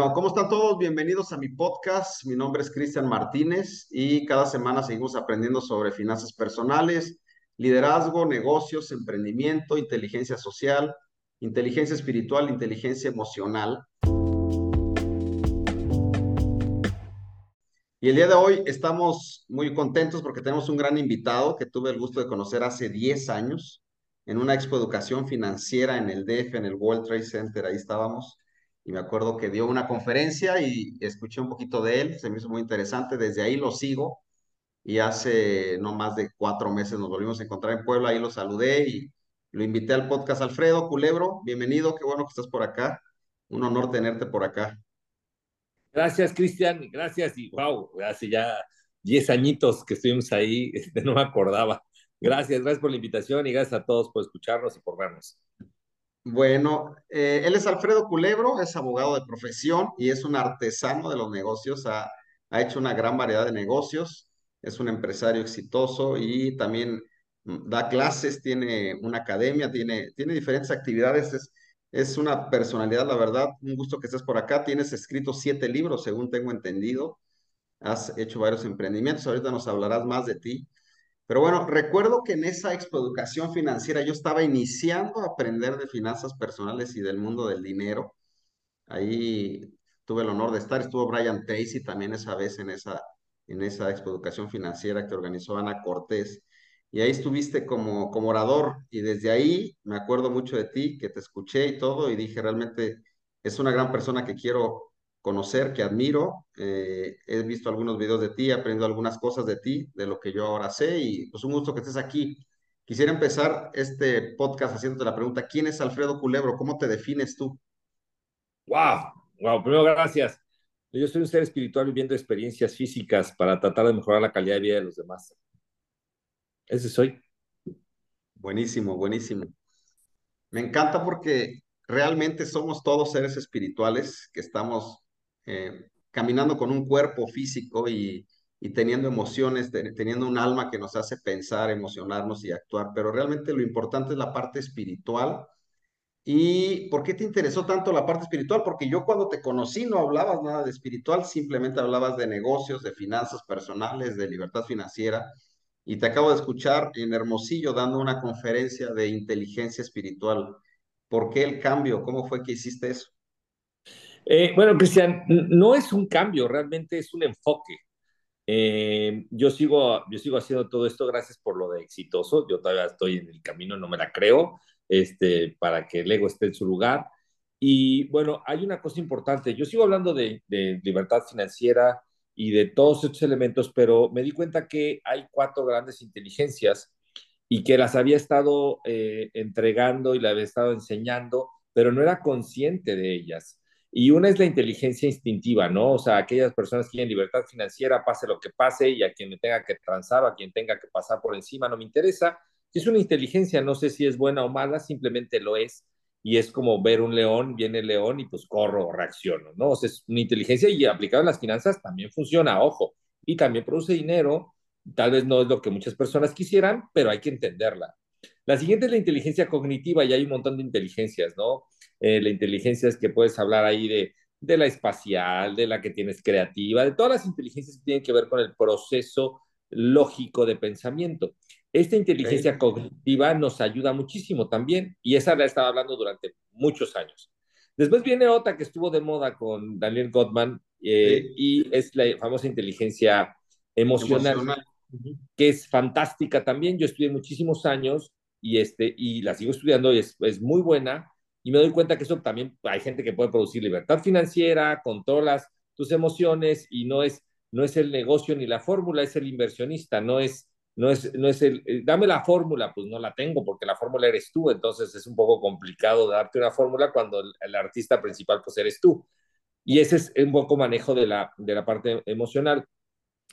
¿Cómo están todos? Bienvenidos a mi podcast. Mi nombre es Cristian Martínez y cada semana seguimos aprendiendo sobre finanzas personales, liderazgo, negocios, emprendimiento, inteligencia social, inteligencia espiritual, inteligencia emocional. Y el día de hoy estamos muy contentos porque tenemos un gran invitado que tuve el gusto de conocer hace 10 años en una expo educación financiera en el DF, en el World Trade Center, ahí estábamos y me acuerdo que dio una conferencia y escuché un poquito de él, se me hizo muy interesante, desde ahí lo sigo y hace no más de cuatro meses nos volvimos a encontrar en Puebla, ahí lo saludé y lo invité al podcast. Alfredo Culebro, bienvenido, qué bueno que estás por acá, un honor tenerte por acá. Gracias, Cristian, gracias y wow, hace ya diez añitos que estuvimos ahí, este, no me acordaba. Gracias, gracias por la invitación y gracias a todos por escucharnos y por vernos. Bueno, eh, él es Alfredo Culebro, es abogado de profesión y es un artesano de los negocios, ha, ha hecho una gran variedad de negocios, es un empresario exitoso y también mm, da clases, tiene una academia, tiene, tiene diferentes actividades, es, es una personalidad, la verdad, un gusto que estés por acá, tienes escrito siete libros, según tengo entendido, has hecho varios emprendimientos, ahorita nos hablarás más de ti. Pero bueno, recuerdo que en esa expoeducación financiera yo estaba iniciando a aprender de finanzas personales y del mundo del dinero. Ahí tuve el honor de estar, estuvo Brian Tracy también esa vez en esa, en esa expoeducación financiera que organizó Ana Cortés. Y ahí estuviste como, como orador y desde ahí me acuerdo mucho de ti, que te escuché y todo y dije realmente es una gran persona que quiero conocer, que admiro. Eh, he visto algunos videos de ti, he aprendido algunas cosas de ti, de lo que yo ahora sé, y pues un gusto que estés aquí. Quisiera empezar este podcast haciéndote la pregunta, ¿quién es Alfredo Culebro? ¿Cómo te defines tú? Wow, wow, primero gracias. Yo soy un ser espiritual viviendo experiencias físicas para tratar de mejorar la calidad de vida de los demás. Ese soy. Buenísimo, buenísimo. Me encanta porque realmente somos todos seres espirituales que estamos eh, caminando con un cuerpo físico y, teniendo emociones, teniendo un alma que nos hace pensar, emocionarnos y actuar, pero realmente lo importante es la parte espiritual. ¿Y por qué te interesó tanto la parte espiritual? Porque yo cuando te conocí no hablabas nada de espiritual, simplemente hablabas de negocios, de finanzas personales, de libertad financiera. Y te acabo de escuchar en Hermosillo dando una conferencia de inteligencia espiritual. ¿Por qué el cambio? ¿Cómo fue que hiciste eso? Eh, bueno, Cristian, no es un cambio, realmente es un enfoque. Eh, yo, sigo, yo sigo haciendo todo esto gracias por lo de exitoso. Yo todavía estoy en el camino, no me la creo, este, para que el ego esté en su lugar. Y bueno, hay una cosa importante. Yo sigo hablando de, libertad financiera y de todos estos elementos, pero me di cuenta que hay cuatro grandes inteligencias y que las había estado eh, entregando y las había estado enseñando, pero no era consciente de ellas. Y una es la inteligencia instintiva, ¿no? O sea, aquellas personas que tienen libertad financiera, pase lo que pase, y a quien me tenga que transar o a quien tenga que pasar por encima, no me interesa. Es una inteligencia, no sé si es buena o mala, simplemente lo es. Y es como ver un león, viene el león y pues corro reacciono, ¿no? O sea, es una inteligencia y aplicada en las finanzas también funciona, ojo, y también produce dinero. Tal vez no es lo que muchas personas quisieran, pero hay que entenderla. La siguiente es la inteligencia cognitiva y hay un montón de inteligencias, ¿no? Eh, la inteligencia es que puedes hablar ahí de, de la espacial, de la que tienes creativa, de todas las inteligencias que tienen que ver con el proceso lógico de pensamiento. Esta inteligencia cognitiva nos ayuda muchísimo también y esa la he estado hablando durante muchos años. Después viene otra que estuvo de moda con Daniel Gottman eh, y es la famosa inteligencia emocional, emocional, que es fantástica también. Yo estudié muchísimos años y, este, y la sigo estudiando y es, es muy buena y me doy cuenta que eso también hay gente que puede producir libertad financiera, controlas tus emociones y no es, no es el negocio ni la fórmula, es el inversionista, no es, no es, no es el, eh, dame la fórmula, pues no la tengo porque la fórmula eres tú, entonces es un poco complicado darte una fórmula cuando el, artista principal pues eres tú. Y ese es un poco manejo de la, de la parte emocional.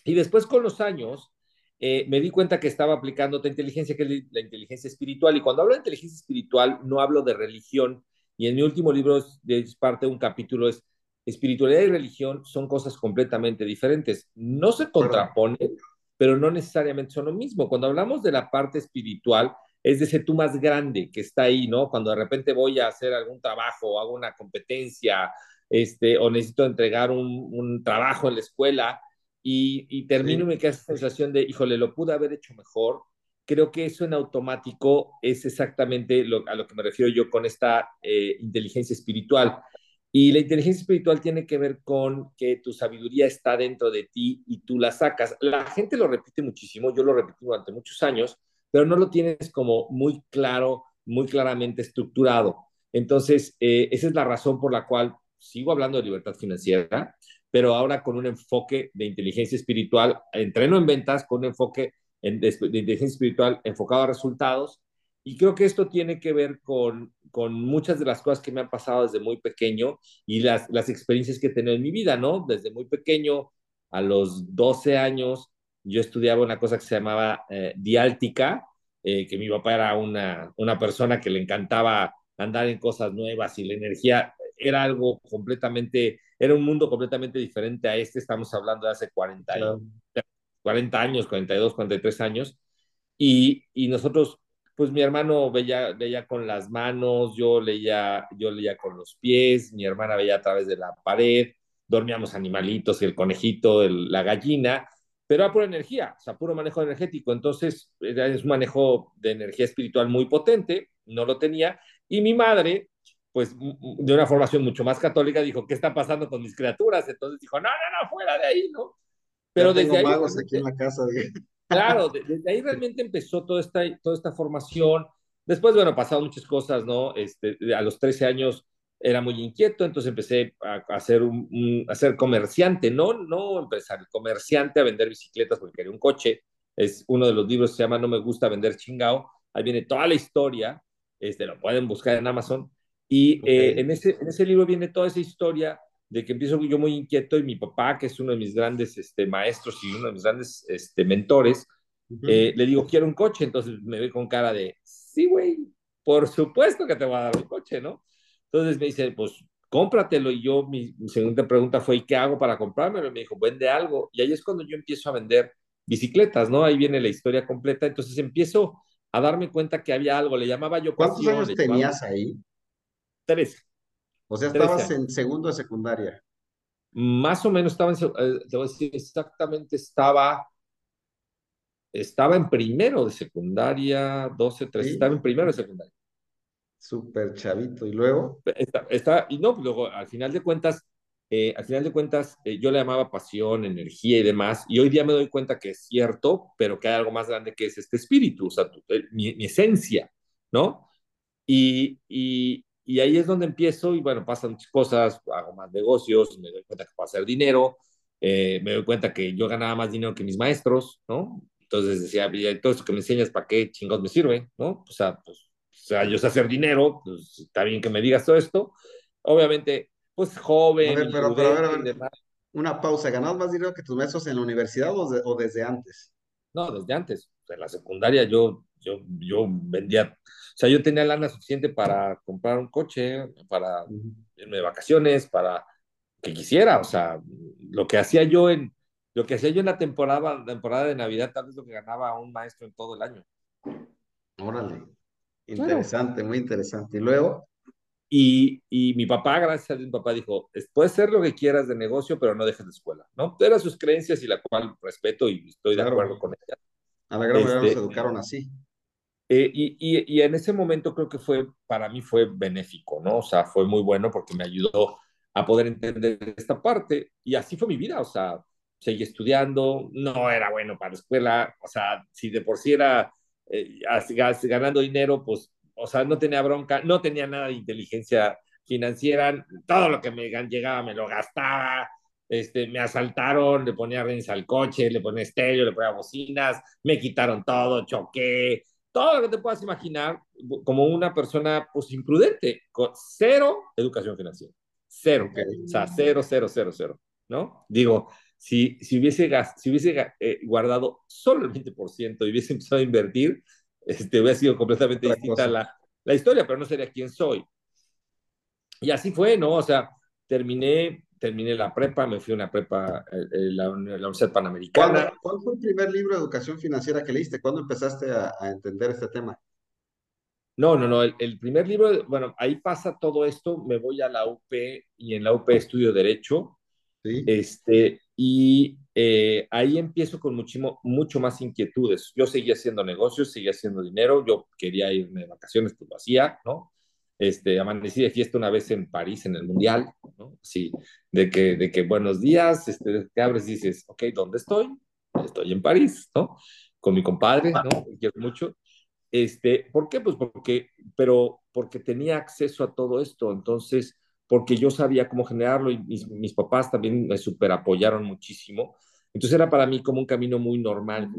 Y después con los años, eh, me di cuenta que estaba aplicando otra inteligencia, que es la inteligencia espiritual. Y cuando hablo de inteligencia espiritual, no hablo de religión. Y en mi último libro es, parte de un capítulo, es espiritualidad y religión son cosas completamente diferentes. No se contraponen, pero no necesariamente son lo mismo. Cuando hablamos de la parte espiritual, es de ese tú más grande que está ahí, ¿no? Cuando de repente voy a hacer algún trabajo, hago una competencia, este, o necesito entregar un, un trabajo en la escuela y, y termino sí. me queda esa sensación de, híjole, lo pude haber hecho mejor. Creo que eso en automático es exactamente lo, a lo que me refiero yo con esta eh, inteligencia espiritual. Y la inteligencia espiritual tiene que ver con que tu sabiduría está dentro de ti y tú la sacas. La gente lo repite muchísimo, yo lo repetí durante muchos años, pero no lo tienes como muy claro, muy claramente estructurado. Entonces, eh, esa es la razón por la cual sigo hablando de libertad financiera, pero ahora con un enfoque de inteligencia espiritual, entreno en ventas con un enfoque en, de, de, inteligencia espiritual enfocado a resultados. Y creo que esto tiene que ver con, con muchas de las cosas que me han pasado desde muy pequeño y las, las experiencias que he tenido en mi vida, ¿no? Desde muy pequeño, a los 12 años, yo estudiaba una cosa que se llamaba eh, diáltica, eh, que mi papá era una, una persona que le encantaba andar en cosas nuevas y la energía era algo completamente, era un mundo completamente diferente a este, estamos hablando de hace 40, claro. 40 años, 42, 43 años, y, y nosotros, pues mi hermano veía, veía con las manos, yo leía, yo leía con los pies, mi hermana veía a través de la pared, dormíamos animalitos, el conejito, el, la gallina, pero era pura energía, o sea, puro manejo energético. Entonces, es un manejo de energía espiritual muy potente, no lo tenía. Y mi madre, pues de una formación mucho más católica, dijo, ¿qué está pasando con mis criaturas? Entonces dijo, no, no, no, fuera de ahí, ¿no? Pero desde ahí... aquí en la casa. Claro, desde ahí realmente empezó toda esta, toda esta formación. Después, bueno, pasaron muchas cosas, ¿no? Este, a los 13 años era muy inquieto, entonces empecé a, a ser, un, un, a ser comerciante, no, no empresario, comerciante a vender bicicletas porque quería un coche. Es uno de los libros que se llama No me gusta vender chingao. Ahí viene toda la historia, este, lo pueden buscar en Amazon. Y okay. eh, en, ese, en ese libro viene toda esa historia de que empiezo yo muy inquieto y mi papá, que es uno de mis grandes este, maestros y uno de mis grandes este, mentores, uh -huh. eh, le digo, quiero un coche. Entonces me ve con cara de, sí, güey, por supuesto que te voy a dar un coche, ¿no? Entonces me dice, pues cómpratelo. Y yo, mi, mi, segunda pregunta fue, ¿y qué hago para comprármelo? Y me dijo, vende algo. Y ahí es cuando yo empiezo a vender bicicletas, ¿no? Ahí viene la historia completa. Entonces empiezo a darme cuenta que había algo. Le llamaba yo ¿Cuántos años tenías ahí? Tres. O sea, estabas en segundo de secundaria. Más o menos estaba en, eh, te voy a decir exactamente, estaba, estaba en primero de secundaria, 12, 13, ¿Sí? estaba en primero de secundaria. Súper chavito. ¿Y luego? Está, está, y no, luego al final de cuentas, eh, al final de cuentas, eh, yo le llamaba pasión, energía y demás, y hoy día me doy cuenta que es cierto, pero que hay algo más grande que es este espíritu, o sea, tu, eh, mi, mi, esencia, ¿no? Y, y, y, ahí es donde empiezo, y bueno, pasan muchas cosas, hago más negocios, me doy cuenta que puedo hacer dinero, eh, me doy cuenta que yo ganaba más dinero que mis maestros, ¿no? Entonces decía, todo esto que me enseñas, ¿para qué chingados me sirve? ¿No? O sea, pues o sea, yo sé hacer dinero, pues está bien que me digas todo esto. Obviamente, pues joven. A ver, pero, pero a ver, a ver, una pausa. ¿Ganabas más dinero que tus maestros en la universidad o, de, o desde antes? No, desde antes. En la secundaria yo, yo, yo vendía, o sea, yo tenía lana suficiente para comprar un coche, para irme de vacaciones, para que quisiera. O sea, lo que hacía yo en, lo que hacía yo en la temporada, temporada de Navidad, tal vez lo que ganaba un maestro en todo el año. Órale. Interesante, muy interesante. Y luego. Y, y, mi papá, gracias a Dios, mi papá dijo, puedes ser lo que quieras de negocio, pero no dejes la escuela, ¿no? Eran sus creencias y la cual respeto y estoy claro. de acuerdo con ella. A la gran mayoría este, nos educaron así. Eh, y, y, y, en ese momento creo que fue, para mí fue benéfico, ¿no? O sea, fue muy bueno porque me ayudó a poder entender esta parte y así fue mi vida, o sea, seguí estudiando, no era bueno para la escuela, o sea, si de por sí era eh, ganando dinero, pues, o sea, no tenía bronca, no tenía nada de inteligencia financiera, todo lo que me llegaba me lo gastaba, este, me asaltaron, le ponía rins al coche, le ponía estéreo, le ponía bocinas, me quitaron todo, choqué, todo lo que te puedas imaginar como una persona pues imprudente, con cero educación financiera, cero, okay. o sea, cero, cero, cero, cero, ¿no? Digo, si, si hubiese, si hubiese eh, guardado solo el 20% y hubiese empezado a invertir, este, hubiera sido completamente distinta la, la, historia, pero no sería quién soy. Y así fue, ¿no? O sea, terminé, terminé la prepa, me fui a una prepa, eh, eh la, la, Universidad Panamericana. ¿Cuál, ¿Cuál, fue el primer libro de educación financiera que leíste? ¿Cuándo empezaste a, a entender este tema? No, no, no. El, el, primer libro, bueno, ahí pasa todo esto. Me voy a la UP y en la UP estudio Derecho. Sí. Este, y eh, ahí empiezo con muchísimo, mucho más inquietudes. Yo seguía haciendo negocios, seguía haciendo dinero. Yo quería irme de vacaciones, pues lo hacía, ¿no? Este, amanecí de fiesta una vez en París, en el Mundial, ¿no? Sí, de que, de que buenos días, este, te abres y dices, ok, ¿dónde estoy? Estoy en París, ¿no? Con mi compadre, ¿no? quiero mucho. Este, ¿Por qué? Pues porque, pero porque tenía acceso a todo esto, entonces, porque yo sabía cómo generarlo y mis, papás también me super apoyaron muchísimo. Entonces era para mí como un camino muy normal.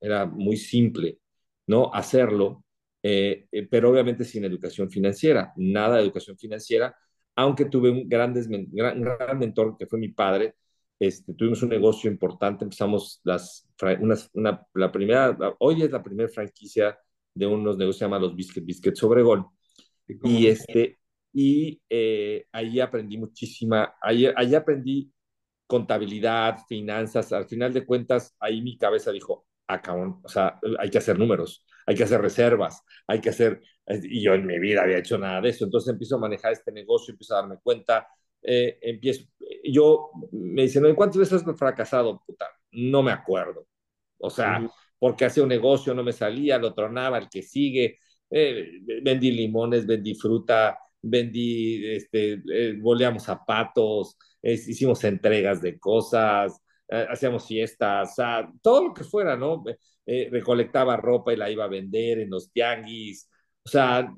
Era muy simple, ¿no? Hacerlo, eh, eh, pero obviamente sin educación financiera, nada de educación financiera, aunque tuve un grandes, gran, gran mentor que fue mi padre, este, tuvimos un negocio importante, empezamos las, una, una, la primera, hoy es la primera franquicia de unos negocios que se llama los Biscuit Biscuits Obregón. Y, este, y eh, ahí aprendí muchísima, ahí, ahí aprendí contabilidad, finanzas, al final de cuentas, ahí mi cabeza dijo, acabón, o sea, hay que hacer números, hay que hacer reservas, hay que hacer, y yo en mi vida había hecho nada de eso, entonces empiezo a manejar este negocio, empiezo a darme cuenta, eh, empiezo, yo, me dicen, ¿en cuántas veces has fracasado? Puta, no me acuerdo, o sea, uh -huh porque hacía un negocio, no me salía, lo tronaba, el que sigue, eh, vendí limones, vendí fruta, vendí, este, eh, boleamos zapatos, eh, hicimos entregas de cosas, eh, hacíamos fiestas, todo lo que fuera, ¿no? recolectaba ropa y la iba a vender en los tianguis, o sea,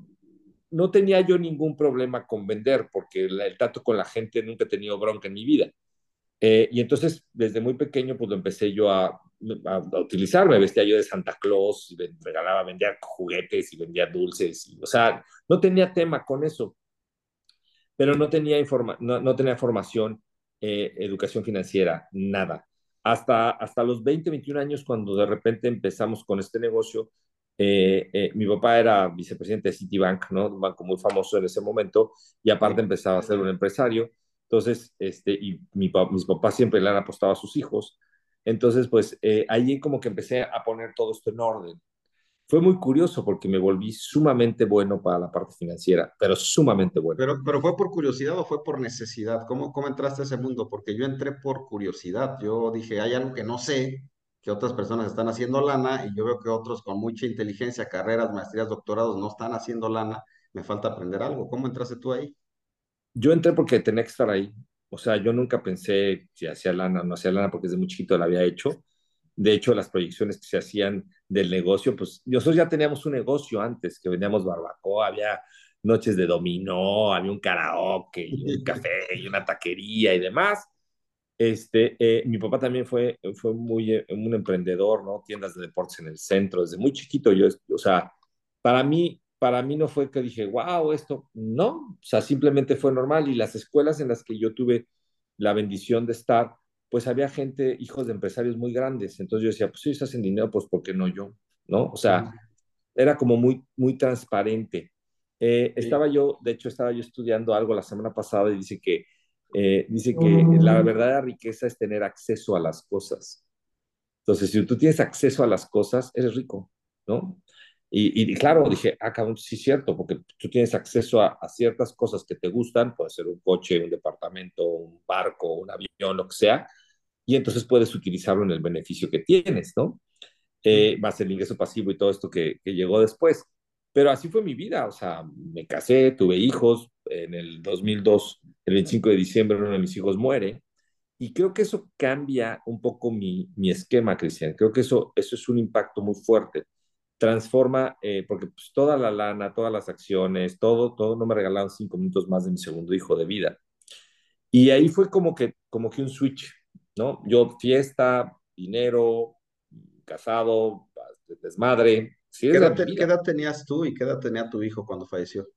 no tenía yo ningún problema con vender porque el, el trato con la gente nunca he tenido bronca en mi vida. Eh, y entonces, desde muy pequeño, pues lo empecé yo a, a, a, utilizar. Me vestía yo de Santa Claus, y regalaba, vendía juguetes y vendía dulces. Y, o sea, no tenía tema con eso. Pero no tenía, informa no, no tenía formación, eh, educación financiera, nada. Hasta, hasta los 20, 21 años, cuando de repente empezamos con este negocio, eh, eh, mi papá era vicepresidente de Citibank, ¿no? un banco muy famoso en ese momento, y aparte empezaba a ser un empresario. Entonces, este, y mi, mis papás siempre le han apostado a sus hijos. Entonces, pues eh, ahí como que empecé a poner todo esto en orden. Fue muy curioso porque me volví sumamente bueno para la parte financiera, pero sumamente bueno. Pero, pero fue por curiosidad o fue por necesidad? ¿Cómo, ¿Cómo entraste a ese mundo? Porque yo entré por curiosidad. Yo dije, hay algo que no sé, que otras personas están haciendo lana y yo veo que otros con mucha inteligencia, carreras, maestrías, doctorados no están haciendo lana. Me falta aprender algo. ¿Cómo entraste tú ahí? yo entré porque tenía que estar ahí. O sea, yo nunca pensé si hacía lana o no hacía lana porque desde muy chiquito la había hecho. De hecho, las proyecciones que se hacían del negocio, pues nosotros ya teníamos un negocio antes, que vendíamos barbacoa, había noches de dominó, había un karaoke, y un café y una taquería y demás. Este, eh, mi papá también fue, fue muy eh, un emprendedor, ¿no? Tiendas de deportes en el centro, desde muy chiquito yo, o sea, para mí para mí no fue que dije, wow, esto, no, o sea, simplemente fue normal y las escuelas en las que yo tuve la bendición de estar, pues había gente, hijos de empresarios muy grandes, entonces yo decía, pues si ellos hacen dinero, pues ¿por qué no yo? ¿No? O sea, era como muy, muy transparente. Eh. Estaba yo, de hecho, estaba yo estudiando algo la semana pasada y dice que, eh, dice que la verdadera riqueza es tener acceso a las cosas. Entonces, si tú tienes acceso a las cosas, eres rico, ¿no? Y, y, claro, dije, ah, cabrón, sí es cierto, porque tú tienes acceso a, a, ciertas cosas que te gustan, puede ser un coche, un departamento, un barco, un avión, lo que sea, y entonces puedes utilizarlo en el beneficio que tienes, ¿no? Eh, más el ingreso pasivo y todo esto que, que, llegó después. Pero así fue mi vida, o sea, me casé, tuve hijos, en el 2002, el 25 de diciembre, uno de mis hijos muere, y creo que eso cambia un poco mi, mi esquema, Cristian. Creo que eso, eso es un impacto muy fuerte transforma, eh, porque pues, toda la lana, todas las acciones, todo, todo, no me regalaron cinco minutos más de mi segundo hijo de vida. Y ahí fue como que, como que un switch, ¿no? Yo fiesta, dinero, casado, desmadre. Sí, ¿Qué, edad, ¿Qué, edad, tenías tú y qué edad tenía tu hijo cuando falleció?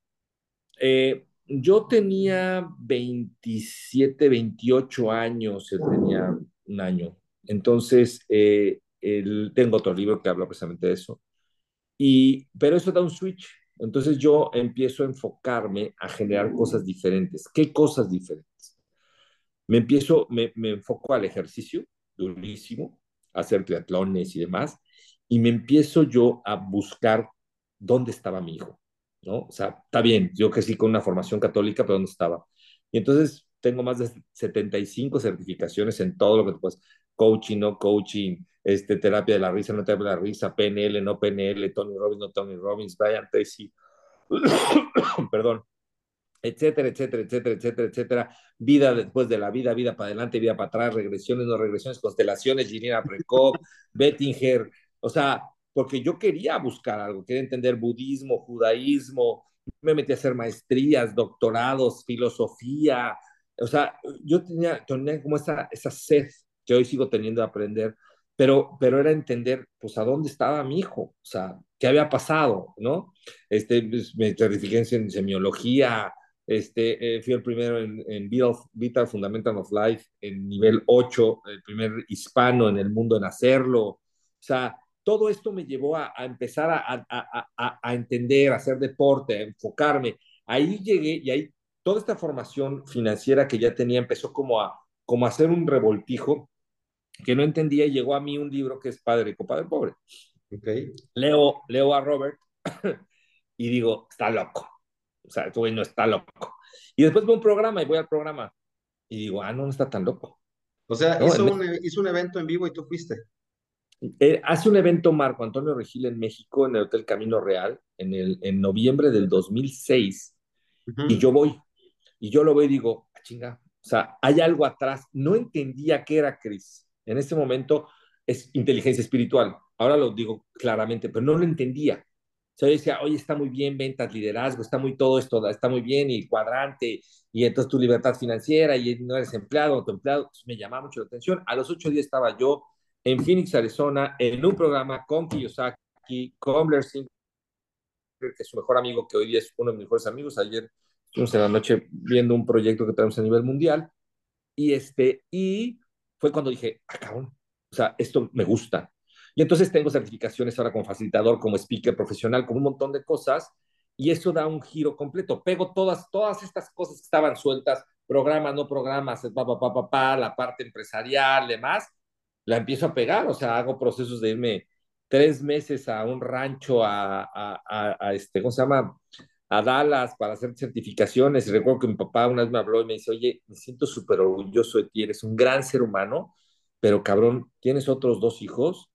Eh, yo tenía 27, 28 años, él tenía un año. Entonces, eh, el, tengo otro libro que habla precisamente de eso. Y, pero eso da un switch. Entonces yo empiezo a enfocarme a generar cosas diferentes. ¿Qué cosas diferentes? Me empiezo, me, me enfoco al ejercicio, durísimo, hacer triatlones y demás, y me empiezo yo a buscar dónde estaba mi hijo. ¿no? O sea, está bien, yo sí con una formación católica, pero ¿dónde estaba? Y entonces tengo más de 75 certificaciones en todo lo que puedes, coaching, no coaching, este, terapia de la risa, no terapia de la risa, PNL, no PNL, Tony Robbins, no Tony Robbins, Brian Tracy, perdón, etcétera, etcétera, etcétera, etcétera, etcétera, vida después de la vida, vida para adelante, vida para atrás, regresiones, no regresiones, constelaciones, Ginina Prekop, Bettinger, o sea, porque yo quería buscar algo, quería entender budismo, judaísmo, me metí a hacer maestrías, doctorados, filosofía, o sea, yo tenía, tenía como esa, esa sed que hoy sigo teniendo de aprender, pero, pero era entender, pues, a dónde estaba mi hijo, o sea, qué había pasado, ¿no? Este, pues, me certifiqué en semiología, este, eh, fui el primero en, en Vital, Vital, Fundamental of Life, en nivel 8, el primer hispano en el mundo en hacerlo. O sea, todo esto me llevó a, a empezar a, a, a, entender, a hacer deporte, a enfocarme. Ahí llegué y ahí toda esta formación financiera que ya tenía empezó como a, como a hacer un revoltijo que no entendía y llegó a mí un libro que es Padre Rico, Padre Pobre. Okay. Leo, leo a Robert y digo, está loco o sea, este güey no está loco. Y después veo un programa y voy al programa y digo, ah, no, no está tan loco. O sea, ¿no? hizo, un, hizo un evento en vivo y tú fuiste. Eh, hace un evento Marco Antonio Regil en México, en el Hotel Camino Real, en, el, en noviembre del 2006, uh -huh. y yo voy, y yo lo veo y digo, ah, chinga, o sea, hay algo atrás. No entendía qué era Cris. En ese momento es inteligencia espiritual. Ahora lo digo claramente, pero no lo entendía. Yo decía, oye, está muy bien ventas, liderazgo, está muy todo esto, está muy bien, y cuadrante, y entonces tu libertad financiera, y no eres empleado tu empleado, pues me llamaba mucho la atención. A los ocho días estaba yo en Phoenix, Arizona, en un programa con Kiyosaki, con Blair Singer, que es su mejor amigo, que hoy día es uno de mis mejores amigos. Ayer estuvimos en la noche viendo un proyecto que tenemos a nivel mundial, y, este, y fue cuando dije, ah, cabrón, o sea, esto me gusta. Y entonces tengo certificaciones ahora como facilitador, como speaker profesional, como un montón de cosas, y eso da un giro completo. Pego todas, todas estas cosas que estaban sueltas, programas, no programas, pa, pa, pa, pa, pa, la parte empresarial, demás, la empiezo a pegar, o sea, hago procesos de irme tres meses a un rancho a, a, a, a este, ¿cómo se llama? A Dallas para hacer certificaciones. Y recuerdo que mi papá una vez me habló y me dice, oye, me siento súper orgulloso de ti, eres un gran ser humano, pero cabrón, tienes otros dos hijos,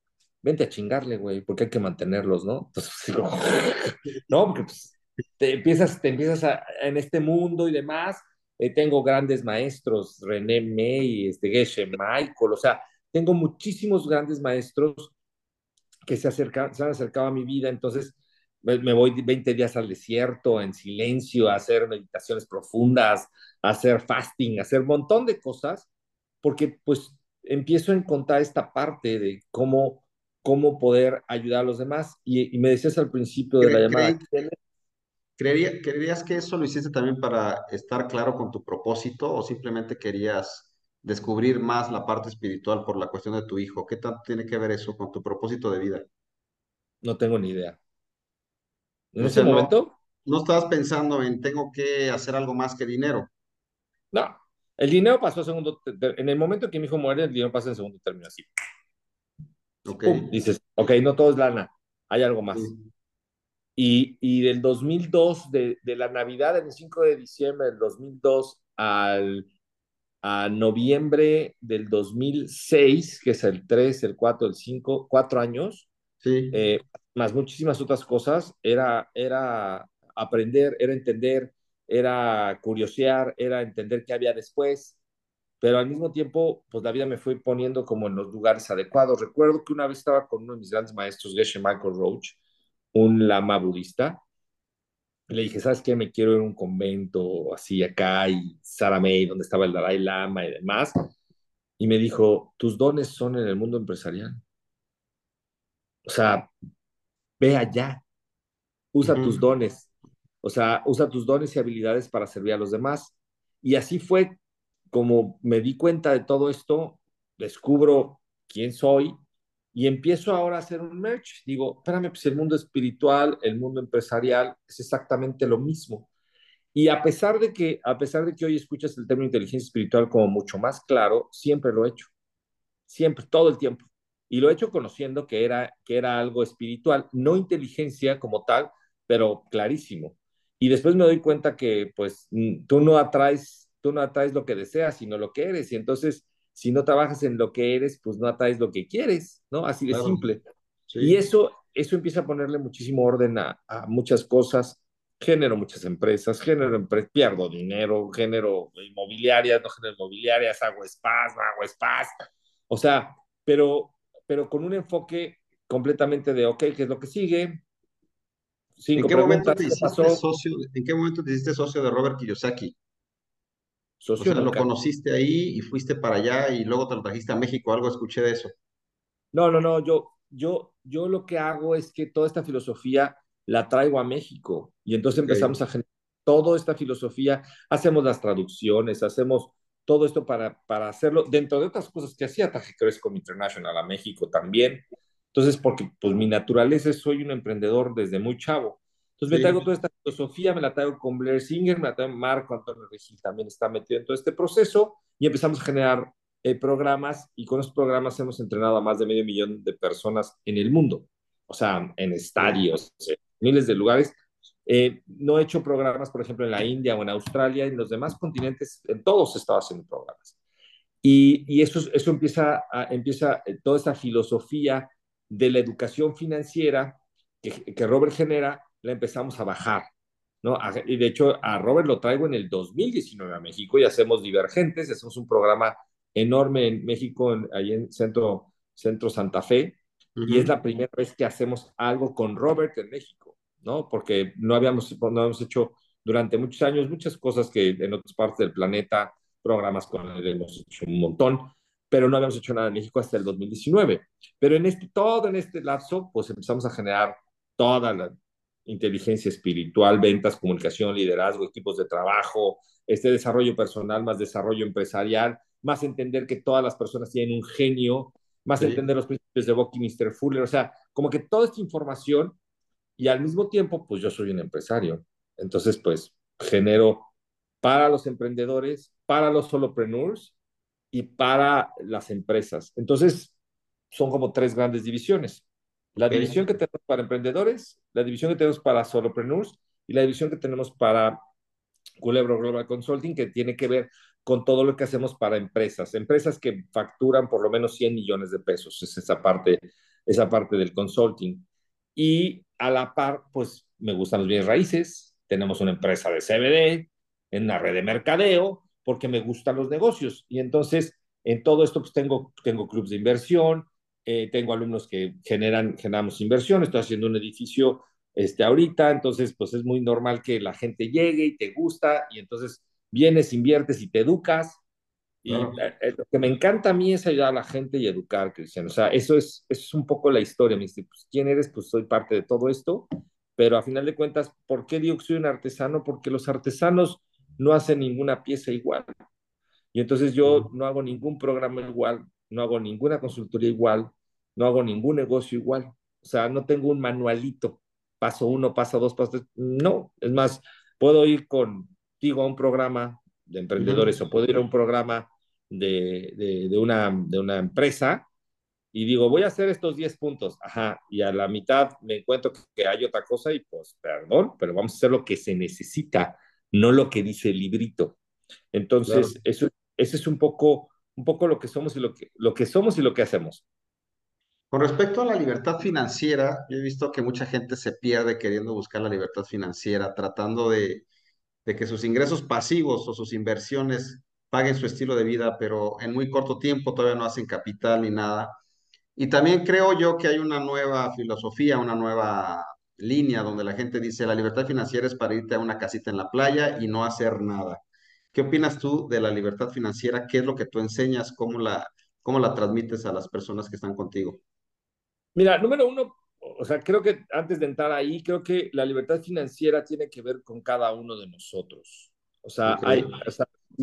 vente a chingarle, güey, porque hay que mantenerlos, ¿no? Entonces, digo, no, porque pues, te empiezas, te empiezas a, en este mundo y demás. Eh, tengo grandes maestros, René May, este, Geshe Michael, o sea, tengo muchísimos grandes maestros que se, acerca, se han acercado a mi vida, entonces me voy 20 días al desierto, en silencio, a hacer meditaciones profundas, a hacer fasting, a hacer un montón de cosas, porque pues empiezo a encontrar esta parte de cómo cómo poder ayudar a los demás. Y, y me decías al principio de la llamada. ¿creería, ¿Creerías que eso lo hiciste también para estar claro con tu propósito o simplemente querías descubrir más la parte espiritual por la cuestión de tu hijo? ¿Qué tanto tiene que ver eso con tu propósito de vida? No tengo ni idea. ¿En o ese sea, momento? No, no estabas pensando en tengo que hacer algo más que dinero. No, el dinero pasó a segundo, en el momento que mi hijo muere, el dinero pasa en segundo término, así. Okay. Pum, dices, ok, no todo es lana, hay algo más. Sí. Y, y, del 2002, de, de, la Navidad del 5 de diciembre del 2002 al a noviembre del 2006, que es el 3, el 4, el 5, cuatro años, sí. eh, más muchísimas otras cosas, era, era aprender, era entender, era curiosear, era entender qué había después, pero al mismo tiempo, pues la vida me fue poniendo como en los lugares adecuados. Recuerdo que una vez estaba con uno de mis grandes maestros, Geshe Michael Roach, un lama budista. Le dije, ¿sabes qué? Me quiero ir a un convento así acá y Saramay, donde estaba el Dalai Lama y demás. Y me dijo, tus dones son en el mundo empresarial. O sea, ve allá, usa uh -huh. tus dones. O sea, usa tus dones y habilidades para servir a los demás. Y así fue como me di cuenta de todo esto, descubro quién soy y empiezo ahora a hacer un merch. Digo, espérame, pues el mundo espiritual, el mundo empresarial es exactamente lo mismo. Y a pesar de que, a pesar de que hoy escuchas el término inteligencia espiritual como mucho más claro, siempre lo he hecho. Siempre, todo el tiempo. Y lo he hecho conociendo que era, que era algo espiritual, no inteligencia como tal, pero clarísimo. y después me doy cuenta que pues mm, tú no atraes, tú no atraes lo que deseas, sino lo que eres. Y entonces, si no trabajas en lo que eres, pues no atraes lo que quieres, ¿no? Así de simple. Y eso, eso empieza a ponerle muchísimo orden a, a muchas cosas. Genero muchas empresas, genero empresas, pierdo dinero, genero inmobiliarias, no genero inmobiliarias, hago spas, hago spas. O sea, pero, pero con un enfoque completamente de, ok, ¿qué es lo que sigue? Cinco ¿En qué momento te hiciste socio? ¿En qué momento te hiciste socio de Robert Kiyosaki? Socio o sea, lo conociste ahí y fuiste para allá y luego te lo trajiste a México, algo escuché de eso. No, no, no, yo, yo, yo lo que hago es que toda esta filosofía la traigo a México y entonces empezamos a generar toda esta filosofía, hacemos las traducciones, hacemos todo esto para, para hacerlo, dentro de otras cosas que hacía Taje Crescom International a México también. Entonces, porque pues mi naturaleza es, soy un emprendedor desde muy chavo. Entonces me traigo toda esta filosofía, me la traigo con Blair Singer, me la traigo Marco Antonio Regil también está metido en todo este proceso y empezamos a generar eh, programas y con esos programas hemos entrenado a más de medio millón de personas en el mundo, o sea, en estadios, en miles de lugares. Eh, no he hecho programas, por ejemplo, en la India o en Australia, en los demás continentes, en todos he estado haciendo programas. Y, y eso, eso empieza, a, empieza eh, toda esta filosofía de la educación financiera que, que Robert genera, la empezamos a bajar. ¿no? Y de hecho, a Robert lo traigo en el 2019 a México y hacemos Divergentes, hacemos un programa enorme en México, en, ahí en Centro, Centro Santa Fe, y es la primera vez que hacemos algo con Robert en México, ¿no? Porque no habíamos, no habíamos hecho durante muchos años muchas cosas que en otras partes del planeta, programas con él hemos hecho un montón, pero no habíamos hecho nada en México hasta el 2019. Pero en este, todo en este lapso, pues empezamos a generar toda la inteligencia espiritual, ventas, comunicación, liderazgo, equipos de trabajo, este desarrollo personal, más desarrollo empresarial, más entender que todas las personas tienen un genio, más entender los principios de Buckminster Fuller, o sea, como que toda esta información y al mismo tiempo, pues yo soy un empresario. Entonces, pues genero para los emprendedores, para los solopreneurs y para las empresas. Entonces, son como tres grandes divisiones. La división que tenemos para emprendedores, la división que tenemos para solopreneurs y la división que tenemos para Culebro Global Consulting, que tiene que ver con todo lo que hacemos para empresas, empresas que facturan por lo menos 100 millones de pesos, es esa parte, esa parte del consulting. Y a la par, pues me gustan los bienes raíces, tenemos una empresa de CBD, en una red de mercadeo, porque me gustan los negocios. Y entonces, en todo esto, pues tengo, tengo clubes de inversión, eh, tengo alumnos que generan, generamos inversión, estoy haciendo un edificio este, ahorita, entonces, pues es muy normal que la gente llegue y te gusta, y entonces vienes, inviertes y te educas. Y eh, lo que me encanta a mí es ayudar a la gente y educar, Cristian. O sea, eso es, eso es un poco la historia. Me dice, pues, ¿quién eres? Pues soy parte de todo esto. Pero a final de cuentas, ¿por qué digo que soy un artesano? Porque los artesanos no hacen ninguna pieza igual. Y entonces yo no hago ningún programa igual, no hago ninguna consultoría igual, no hago ningún negocio igual. O sea, no tengo un manualito, paso uno, paso dos, paso tres. No, es más, puedo ir contigo a un programa de emprendedores o puedo ir a un programa de, de, de, una, de una empresa y digo, voy a hacer estos 10 puntos, ajá, y a la mitad me encuentro que hay otra cosa y pues, perdón, pero vamos a hacer lo que se necesita no lo que dice el librito. Entonces, eso, eso es un poco, un poco lo que somos y lo que, lo que somos y lo que hacemos. Con respecto a la libertad financiera, yo he visto que mucha gente se pierde queriendo buscar la libertad financiera, tratando de, de que sus ingresos pasivos o sus inversiones paguen su estilo de vida, pero en muy corto tiempo todavía no hacen capital ni nada. Y también creo yo que hay una nueva filosofía, una nueva línea donde la gente dice la libertad financiera es para irte a una casita en la playa y no hacer nada. ¿Qué opinas tú de la libertad financiera? ¿Qué es lo que tú enseñas? ¿Cómo la, cómo la transmites a las personas que están contigo? Mira, número uno, o sea, creo que antes de entrar ahí, creo que la libertad financiera tiene que ver con cada uno de nosotros. O sea, hay,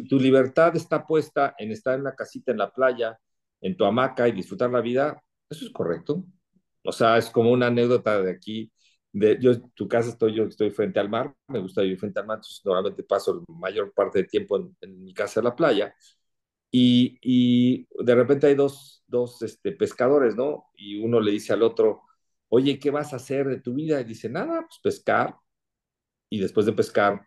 tu libertad está puesta en estar en la casita en la playa, en tu hamaca y disfrutar la vida, eso es correcto. O sea, es como una anécdota de aquí de, tu casa estoy, yo estoy frente al mar, me gusta vivir frente al mar, entonces normalmente paso la mayor parte del tiempo en, mi casa en la playa, y, y, de repente hay dos, dos este, pescadores, ¿no? Y uno le dice al otro, oye, ¿qué vas a hacer de tu vida? Y dice, nada, pues pescar. y después de pescar,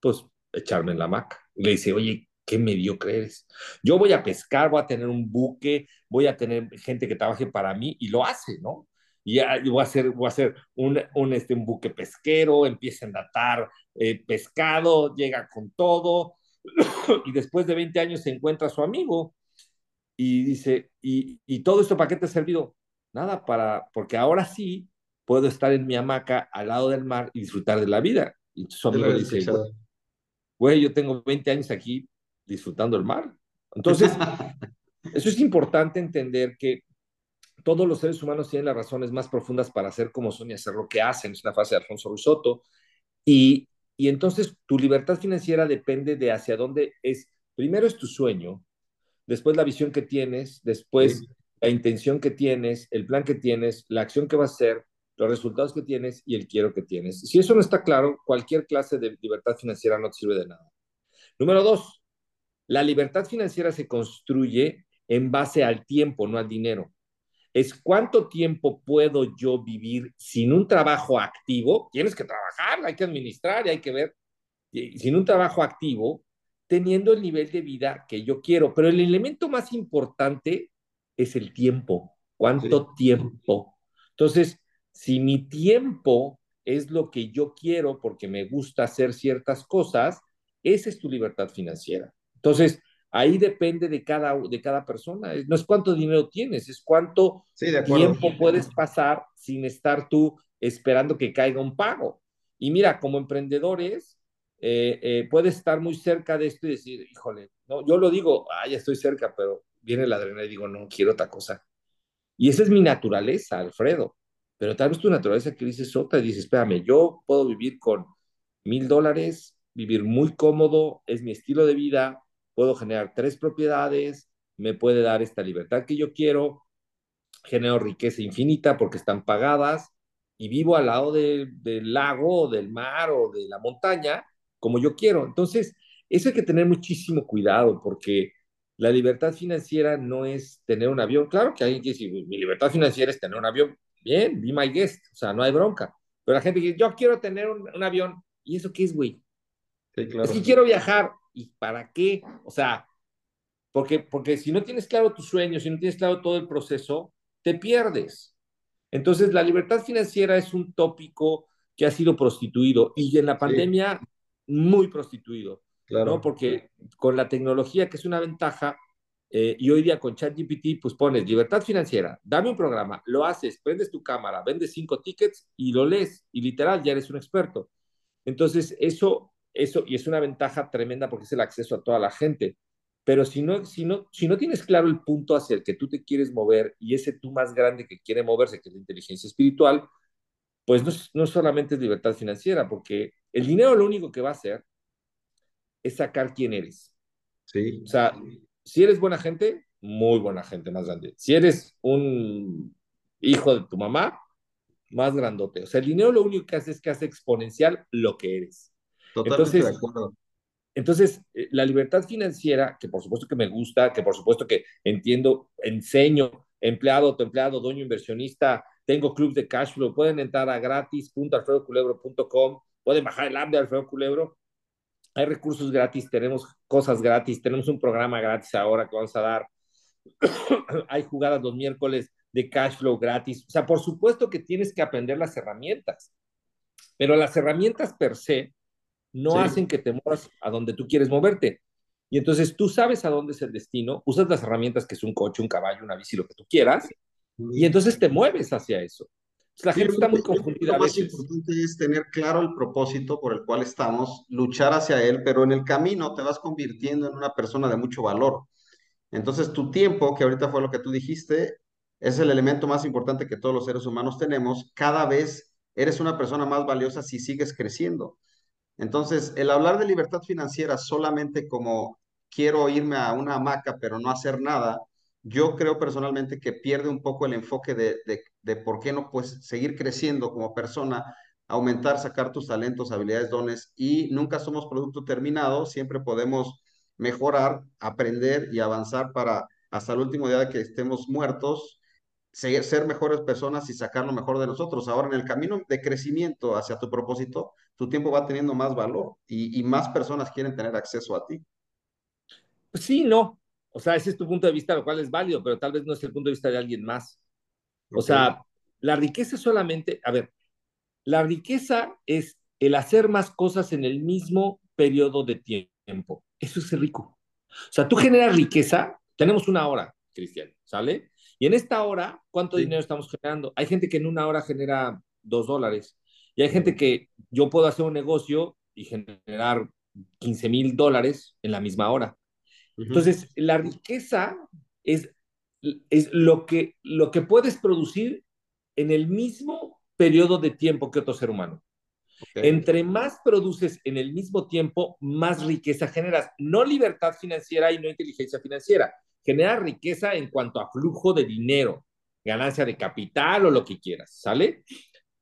pues echarme en la hamaca. Y le dice, oye, qué mediocre eres. Yo voy a pescar, voy a tener un buque, voy a tener gente que trabaje para mí y lo hace, ¿no? Y voy a hacer, voy a hacer un, un, este, un buque pesquero, empieza a enlatar eh, pescado, llega con todo, y después de 20 años se encuentra a su amigo y dice, ¿y, y todo esto para qué te ha servido? Nada, para, porque ahora sí puedo estar en mi hamaca al lado del mar y disfrutar de la vida. Y su amigo dice, güey, yo tengo 20 años aquí disfrutando el mar. Entonces, eso es importante entender que todos los seres humanos tienen las razones más profundas para hacer como son y hacer lo que hacen. Es una frase de Alfonso Risotto. Y, y entonces tu libertad financiera depende de hacia dónde es. Primero es tu sueño, después la visión que tienes, después sí. la intención que tienes, el plan que tienes, la acción que vas a hacer, los resultados que tienes y el quiero que tienes. Si eso no está claro, cualquier clase de libertad financiera no te sirve de nada. Número dos, la libertad financiera se construye en base al tiempo, no al dinero. Es cuánto tiempo puedo yo vivir sin un trabajo activo. Tienes que trabajar, hay que administrar y hay que ver. Sin un trabajo activo, teniendo el nivel de vida que yo quiero. Pero el elemento más importante es el tiempo. ¿Cuánto sí. tiempo? Entonces, si mi tiempo es lo que yo quiero porque me gusta hacer ciertas cosas, esa es tu libertad financiera. Entonces, ahí depende de cada, de cada persona. No es cuánto dinero tienes, es cuánto sí, tiempo puedes pasar sin estar tú esperando que caiga un pago. Y mira, como emprendedores, eh, eh, puedes estar muy cerca de esto y decir, híjole, no, yo lo digo, ah, ya estoy cerca, pero viene la adrenalina y digo, no, quiero otra cosa. Y esa es mi naturaleza, Alfredo. Pero tal vez tu naturaleza que dices otra y dices, espérame, yo puedo vivir con mil dólares, vivir muy cómodo, es mi estilo de vida, puedo generar tres propiedades, me puede dar esta libertad que yo quiero, genero riqueza infinita porque están pagadas y vivo al lado de, del lago, del mar o de la montaña como yo quiero. Entonces, eso hay que tener muchísimo cuidado porque la libertad financiera no es tener un avión. Claro que alguien quiere decir, mi libertad financiera es tener un avión. Bien, be my guest, o sea, no hay bronca. Pero la gente dice, yo quiero tener un, un avión. ¿Y eso qué es, güey? Sí, claro. Es que quiero viajar. ¿Y para qué? O sea, porque, porque si no tienes claro tus sueños, si no tienes claro todo el proceso, te pierdes. Entonces, la libertad financiera es un tópico que ha sido prostituido y en la pandemia sí. muy prostituido, claro. ¿no? Porque con la tecnología, que es una ventaja, eh, y hoy día con ChatGPT, pues pones libertad financiera, dame un programa, lo haces, prendes tu cámara, vendes cinco tickets y lo lees, y literal, ya eres un experto. Entonces, eso, eso, y es una ventaja tremenda porque es el acceso a toda la gente. Pero si no, si, no, si no tienes claro el punto hacia el que tú te quieres mover y ese tú más grande que quiere moverse, que es la inteligencia espiritual, pues no, no solamente es libertad financiera, porque el dinero lo único que va a hacer es sacar quién eres. Sí. O sea, si eres buena gente, muy buena gente, más grande. Si eres un hijo de tu mamá, más grandote. O sea, el dinero lo único que hace es que hace exponencial lo que eres. Totalmente entonces, de acuerdo. Entonces, eh, la libertad financiera, que por supuesto que me gusta, que por supuesto que entiendo, enseño, empleado, autoempleado, dueño inversionista, tengo club de cash flow, pueden entrar a gratis.alfredoculebro.com, pueden bajar el app de Alfredo Culebro, hay recursos gratis, tenemos cosas gratis, tenemos un programa gratis ahora que vamos a dar, hay jugadas los miércoles de cash flow gratis, o sea, por supuesto que tienes que aprender las herramientas, pero las herramientas per se no sí. hacen que te muevas a donde tú quieres moverte. Y entonces tú sabes a dónde es el destino, usas las herramientas que es un coche, un caballo, una bici, lo que tú quieras, y entonces te mueves hacia eso. La sí, gente está muy confundida. Lo más importante es tener claro el propósito por el cual estamos, luchar hacia él, pero en el camino te vas convirtiendo en una persona de mucho valor. Entonces, tu tiempo, que ahorita fue lo que tú dijiste, es el elemento más importante que todos los seres humanos tenemos. Cada vez eres una persona más valiosa si sigues creciendo. Entonces, el hablar de libertad financiera solamente como quiero irme a una hamaca pero no hacer nada, yo creo personalmente que pierde un poco el enfoque de, de, de por qué no pues seguir creciendo como persona, aumentar, sacar tus talentos, habilidades, dones y nunca somos producto terminado, siempre podemos mejorar, aprender y avanzar para hasta el último día que estemos muertos, ser, mejores personas y sacar lo mejor de nosotros. Ahora, en el camino de crecimiento hacia tu propósito, tu tiempo va teniendo más valor y, y más personas quieren tener acceso a ti. Pues sí, no. O sea, ese es tu punto de vista, lo cual es válido, pero tal vez no es el punto de vista de alguien más. O okay. sea, la riqueza solamente, a ver, la riqueza es el hacer más cosas en el mismo periodo de tiempo. Eso es rico. O sea, tú generas riqueza, tenemos una hora, Cristian, ¿sale? Y en esta hora, ¿cuánto sí. dinero estamos generando? Hay gente que en una hora genera dos dólares. Y hay gente que yo puedo hacer un negocio y generar 15 mil dólares en la misma hora. Uh -huh. Entonces, la riqueza es, es lo, que, lo que puedes producir en el mismo periodo de tiempo que otro ser humano. Okay. Entre más produces en el mismo tiempo, más riqueza generas. No libertad financiera y no inteligencia financiera. Genera riqueza en cuanto a flujo de dinero, ganancia de capital o lo que quieras, ¿sale?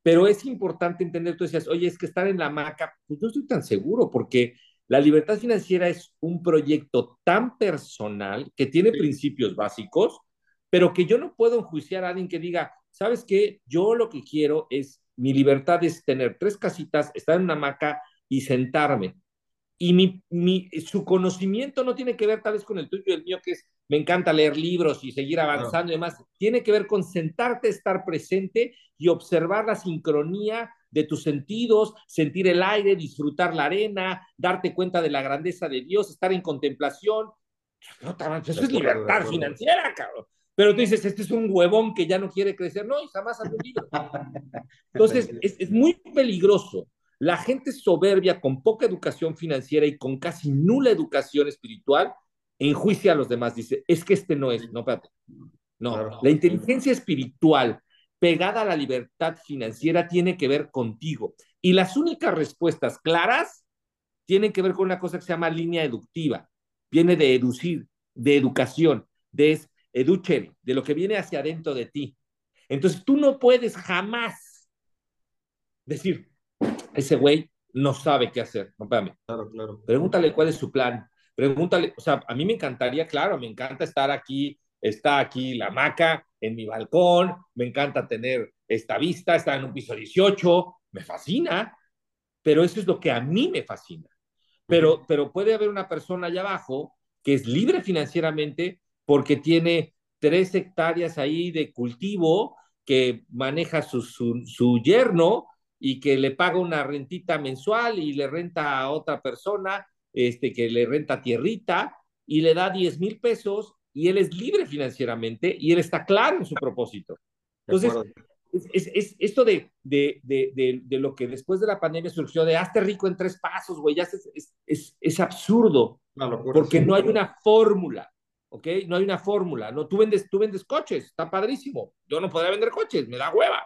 Pero es importante entender, tú decías, oye, es que estar en la maca, pues no estoy tan seguro, porque la libertad financiera es un proyecto tan personal que tiene sí. principios básicos, pero que yo no puedo enjuiciar a alguien que diga, ¿sabes qué? Yo lo que quiero es, mi libertad es tener tres casitas, estar en una hamaca y sentarme. Y mi, mi, su conocimiento no tiene que ver tal vez con el tuyo y el mío, que es, me encanta leer libros y seguir avanzando no. y demás. Tiene que ver con sentarte, estar presente y observar la sincronía de tus sentidos, sentir el aire, disfrutar la arena, darte cuenta de la grandeza de Dios, estar en contemplación. Eso es libertad financiera, cabrón. Pero tú dices, este es un huevón que ya no quiere crecer. No, y jamás un libro. Entonces, es, es, muy peligroso. La gente soberbia, con poca educación financiera y con casi nula educación espiritual, enjuicia a los demás. Dice, es que este no es. No, espérate. No, claro. la inteligencia espiritual pegada a la libertad financiera tiene que ver contigo. Y las únicas respuestas claras tienen que ver con una cosa que se llama línea educativa. Viene de educir, de educación, de educere, de lo que viene hacia adentro de ti. Entonces tú no puedes jamás decir, ese güey no sabe qué hacer. No, espérame. Claro, claro. Pregúntale cuál es su plan. Pregúntale, o sea, a mí me encantaría, claro, me encanta estar aquí, está aquí la maca en mi balcón, me encanta tener esta vista, estar en un piso 18, me fascina, pero eso es lo que a mí me fascina. Pero, pero puede haber una persona allá abajo que es libre financieramente porque tiene tres hectáreas ahí de cultivo que maneja su, su, su, yerno y que le paga una rentita mensual y le renta a otra persona este, que le renta tierrita y le da 10 mil pesos y él es libre financieramente y él está claro en su propósito. Entonces, es, es, es, esto de, de, de, de, lo que después de la pandemia surgió de hazte rico en tres pasos, güey, ya es, es, absurdo, porque no hay una fórmula. ¿ok? No hay una fórmula, ¿no? Tú vendes, tú vendes coches, está padrísimo. Yo no podría vender coches, me da hueva.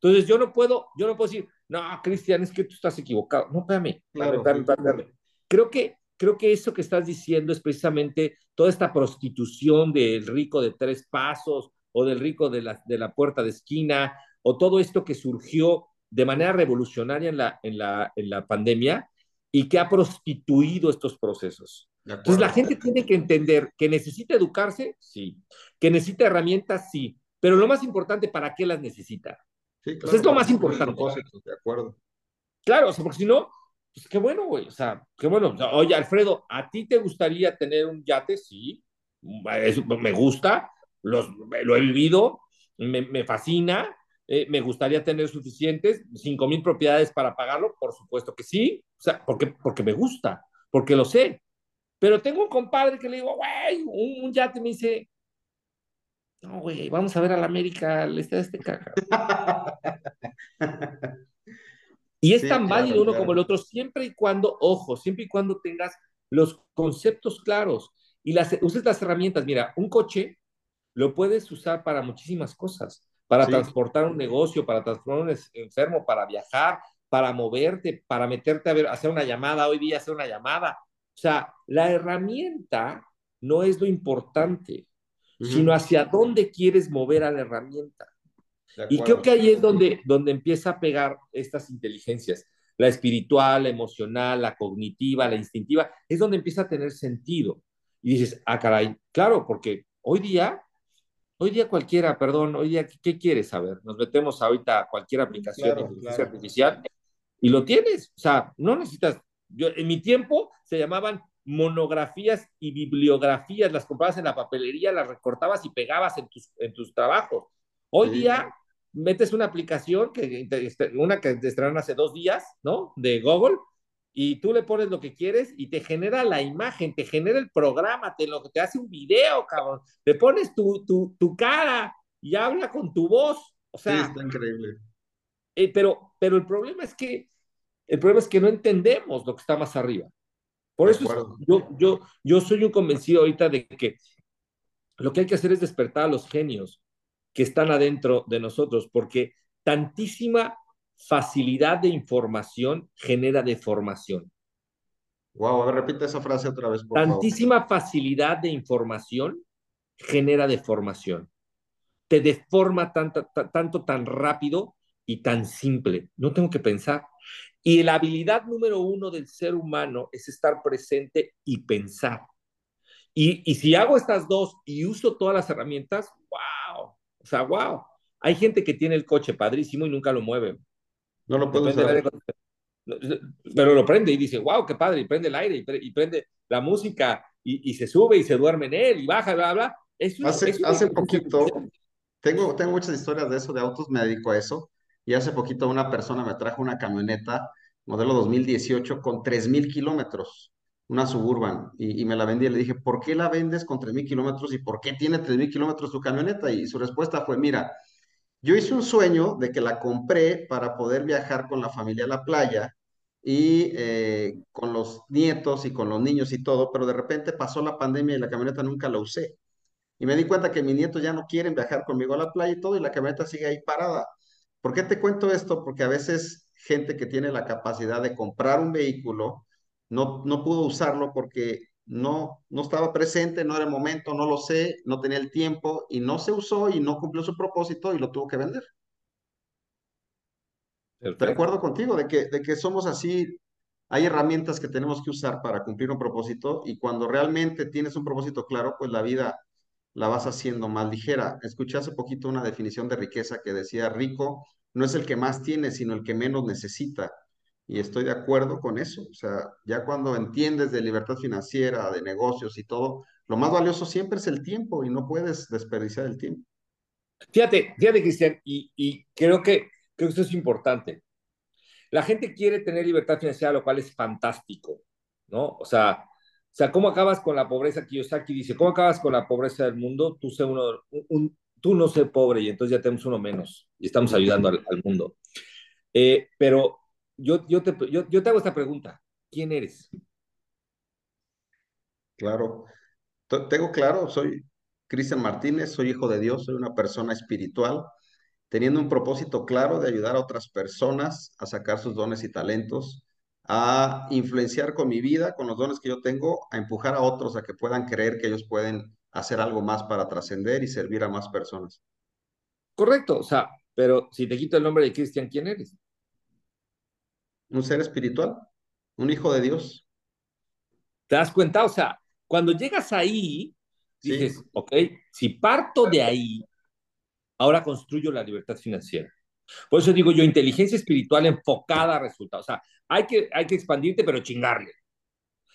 Entonces yo no puedo, yo no puedo decir, no, Cristian, es que tú estás equivocado. No, espérame, claro, espérame, espérame, espérame. Creo que, creo que eso que estás diciendo es precisamente toda esta prostitución del rico de tres pasos o del rico de la, de la puerta de esquina o todo esto que surgió de manera revolucionaria en la, en la, en la pandemia y que ha prostituido estos procesos. Entonces la gente tiene que entender que necesita educarse, sí, que necesita herramientas, sí, pero lo más importante, ¿para qué las necesita? Sí, claro, es lo más importante. De acuerdo. Claro, o sea, porque si no, pues qué bueno, güey, o sea, qué bueno. Oye, Alfredo, ¿a ti te gustaría tener un yate? Sí, me gusta, los, lo he vivido, me, me fascina, eh, me gustaría tener suficientes, cinco mil propiedades para pagarlo, por supuesto que sí, o sea, porque, porque me gusta, porque lo sé, pero tengo un compadre que le digo, güey, un, un, yate me dice, no, güey, vamos a ver a la América, al este de este caja. Y es sí, tan claro, válido uno claro. como el otro, siempre y cuando, ojo, siempre y cuando tengas los conceptos claros y las, uses las herramientas. Mira, un coche lo puedes usar para muchísimas cosas, para sí. transportar un negocio, para transportar un enfermo, para viajar, para moverte, para meterte a ver, hacer una llamada, hoy día hacer una llamada, o sea, la herramienta no es lo importante, uh -huh. sino hacia dónde quieres mover a la herramienta. Y creo que ahí es donde, donde empieza a pegar estas inteligencias. La espiritual, la emocional, la cognitiva, la instintiva, es donde empieza a tener sentido. Y dices, ah, caray, claro, porque hoy día Hoy día cualquiera, perdón, hoy día, ¿qué quieres saber? Nos metemos ahorita a cualquier aplicación claro, de inteligencia claro. artificial y lo tienes. O sea, no necesitas. Yo, en mi tiempo se llamaban monografías y bibliografías, las comprabas en la papelería, las recortabas y pegabas en tus, en tus trabajos. Hoy Sí, día metes una aplicación, que, una que te estrenaron hace dos días, ¿no? De Google, y tú le pones lo que quieres y te genera la imagen, te genera el programa, te, lo, te hace un video, cabrón. Le pones tu, tu, tu cara y habla con tu voz. O sí, sea, está increíble. eh, pero, pero el problema es que el problema es que no entendemos lo que está más arriba. Por De eso es- yo, yo, yo soy un convencido ahorita de que lo que hay que hacer es despertar a los genios que están adentro de nosotros, porque tantísima facilidad de información genera deformación. Wow, a ver, repite esa frase otra vez, por favor. Tantísima facilidad de información genera deformación. Te deforma tanto, ta- tanto tan rápido y tan simple. No tengo que pensar. Y la habilidad número uno del ser humano es estar presente y pensar. Y, y si hago estas dos y uso todas las herramientas. O sea, wow. Hay gente que tiene el coche padrísimo y nunca lo mueve. No lo del usar. Pero lo prende y dice, wow, qué padre, y prende el aire, y, pre- y prende la música, y, y se sube y se duerme en él, y baja, bla, bla. Es una, Hace, es una hace poquito, tengo, tengo muchas historias de eso, de autos, me dedico a eso. Y hace poquito una persona me trajo una camioneta modelo 2018 con 3.000 kilómetros, una Suburban, y, me la vendí. Y le dije, ¿por qué la vendes con 3.000 kilómetros y por qué tiene 3.000 kilómetros tu camioneta? Y su respuesta fue, mira, yo hice un sueño de que la compré para poder viajar con la familia a la playa y eh, con los nietos y con los niños y todo, pero de repente pasó la pandemia y la camioneta nunca la usé. Y me di cuenta que mis nietos ya no quieren viajar conmigo a la playa y todo, y la camioneta sigue ahí parada. ¿Por qué te cuento esto? Porque a veces gente que tiene la capacidad de comprar un vehículo no, no pudo usarlo porque no, no estaba presente, no era el momento, no lo sé, no tenía el tiempo y no se usó y no cumplió su propósito y lo tuvo que vender. De Perfecto. acuerdo contigo, de que, de que somos así, hay herramientas que tenemos que usar para cumplir un propósito y cuando realmente tienes un propósito claro, pues la vida la vas haciendo más ligera. Escuché hace poquito una definición de riqueza que decía, rico no es el que más tiene, sino el que menos necesita. Y estoy de acuerdo con eso. O sea, ya cuando entiendes de libertad financiera, de negocios y todo, lo más valioso siempre es el tiempo y no puedes desperdiciar el tiempo. Fíjate, fíjate, Cristian, y, y creo, que, creo que esto es importante. La gente quiere tener libertad financiera, lo cual es fantástico, ¿no? O sea, o sea, ¿cómo acabas con la pobreza? Kiyosaki dice, ¿cómo acabas con la pobreza del mundo? Tú, sé uno, un, un, tú no sé pobre y entonces ya tenemos uno menos y estamos ayudando al, al mundo. Eh, pero yo, yo, te, yo, yo te hago esta pregunta. ¿Quién eres? Claro. Tengo claro, soy Cristian Martínez, soy hijo de Dios, soy una persona espiritual, teniendo un propósito claro de ayudar a otras personas a sacar sus dones y talentos, a influenciar con mi vida, con los dones que yo tengo, a empujar a otros a que puedan creer que ellos pueden hacer algo más para trascender y servir a más personas. Correcto, o sea, pero si te quito el nombre de Cristian, ¿quién eres? Un ser espiritual, un hijo de Dios. ¿Te das cuenta? O sea, cuando llegas ahí, dices, Sí, ok, si parto de ahí, ahora construyo la libertad financiera. Por eso digo yo, inteligencia espiritual enfocada a resultados. O sea, hay que, hay que expandirte, pero chingarle.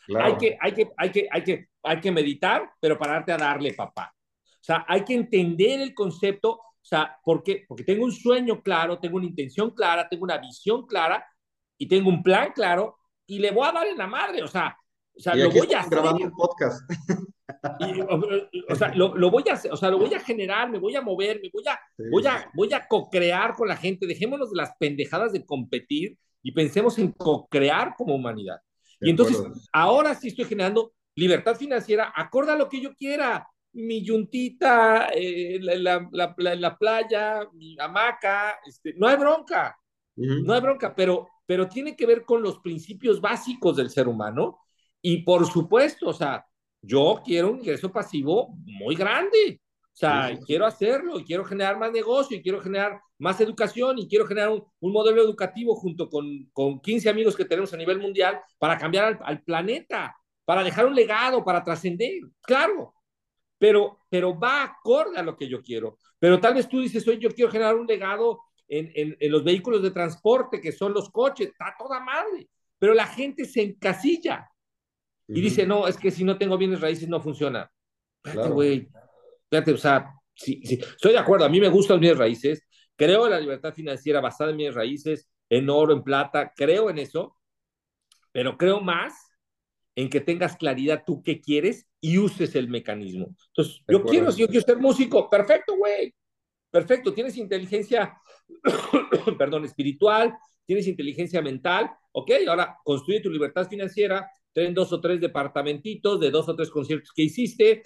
Hay claro. que, hay, que, hay, que, hay, que, hay que meditar, pero pararte a darle, papá. O sea, hay que entender el concepto. O sea, ¿por qué? Porque tengo un sueño claro, tengo una intención clara, tengo una visión clara y tengo un plan claro y le voy a dar en la madre. O sea, o sea lo voy a hacer. grabando un podcast. Y, o, o, sea, lo, lo, voy a hacer, o sea, lo voy a generar, me voy a mover, me voy a, Sí. voy a, voy a co-crear con la gente. Dejémonos de las pendejadas de competir y pensemos en co-crear como humanidad. De Y entonces, acuerdo. ahora sí estoy generando libertad financiera, acorde a lo que yo quiera. Mi yuntita, eh, la, la, la, la, la playa, mi hamaca, este, no hay bronca, Ujú. no hay bronca, pero, pero tiene que ver con los principios básicos del ser humano. Y por supuesto, o sea, yo quiero un ingreso pasivo muy grande. O sea, Sí, quiero hacerlo y quiero generar más negocio y quiero generar más educación y quiero generar un, un modelo educativo junto con, con 15 amigos que tenemos a nivel mundial para cambiar al, al planeta, para dejar un legado, para trascender. Claro, pero, pero va acorde a lo que yo quiero. Pero tal vez tú dices, oye, yo quiero generar un legado en, en, en los vehículos de transporte, que son los coches, está toda madre, pero la gente se encasilla y dice, no, es que si no tengo bienes raíces no funciona. Espérate, güey. Espérate, o sea, sí, sí, estoy de acuerdo, a mí me gustan los bienes raíces, creo en la libertad financiera basada en bienes raíces, en oro, en plata, creo en eso, pero creo más en que tengas claridad tú qué quieres y uses el mecanismo. Entonces, yo quiero, si yo quiero ser músico, perfecto, güey. Perfecto, tienes inteligencia, perdón, espiritual, tienes inteligencia mental, ok, ahora construye tu libertad financiera, ten dos o tres departamentitos de dos o tres conciertos que hiciste,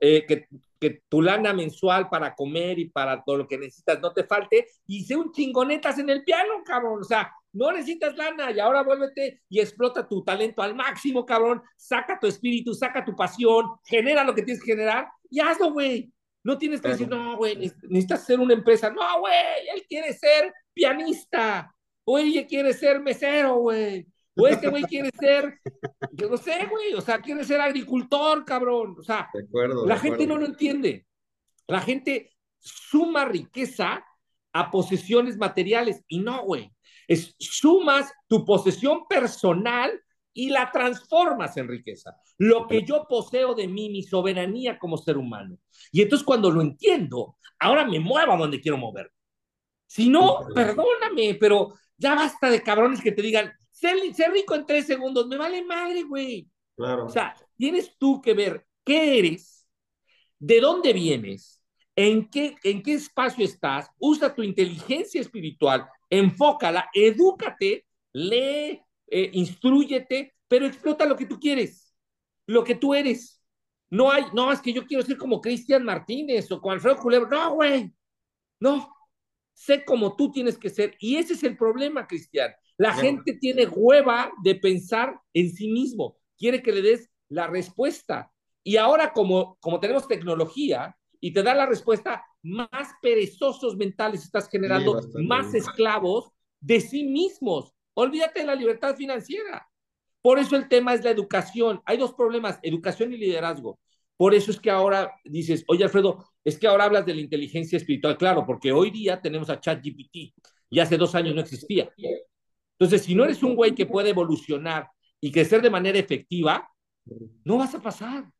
eh, que, que, tu lana mensual para comer y para todo lo que necesitas no te falte, y sé un chingonetas en el piano, cabrón, o sea, no necesitas lana y ahora vuélvete y explota tu talento al máximo, cabrón, saca tu espíritu, saca tu pasión, genera lo que tienes que generar y hazlo, güey. No tienes que decir, no, güey, necesitas ser una empresa. No, güey, él quiere ser pianista. O ella quiere ser mesero, güey. O este güey quiere ser, yo no sé, güey, o sea, quiere ser agricultor, cabrón. O sea, de acuerdo, la de gente acuerdo. no lo entiende. La gente suma riqueza a posesiones materiales y no, güey. Es sumas tu posesión personal y la transformas en riqueza. Lo que yo poseo de mí, mi soberanía como ser humano. Y entonces cuando lo entiendo, ahora me muevo a donde quiero mover. Si no, perdóname, pero ya basta de cabrones que te digan, ser, ser rico en tres segundos, me vale madre, güey. Claro. O sea, tienes tú que ver qué eres, de dónde vienes, en qué, en qué espacio estás, usa tu inteligencia espiritual, enfócala, edúcate, lee, eh, instruyete, pero explota lo que tú quieres, lo que tú eres. No hay, no, es que yo quiero ser como Cristian Martínez o como Alfredo Culebro. No, güey, no. Sé como tú tienes que ser. Y ese es el problema, Cristian. La no. gente tiene hueva de pensar en sí mismo. Quiere que le des la respuesta. Y ahora, como, como tenemos tecnología y te da la respuesta, más perezosos mentales estás generando, sí, más esclavos de sí mismos. Olvídate de la libertad financiera. Por eso el tema es la educación. Hay dos problemas, educación y liderazgo. Por eso es que ahora dices, oye Alfredo, es que ahora hablas de la inteligencia espiritual. Claro, porque hoy día tenemos a ChatGPT y hace dos años no existía. Entonces, si no eres un güey que puede evolucionar y crecer de manera efectiva, no vas a pasar.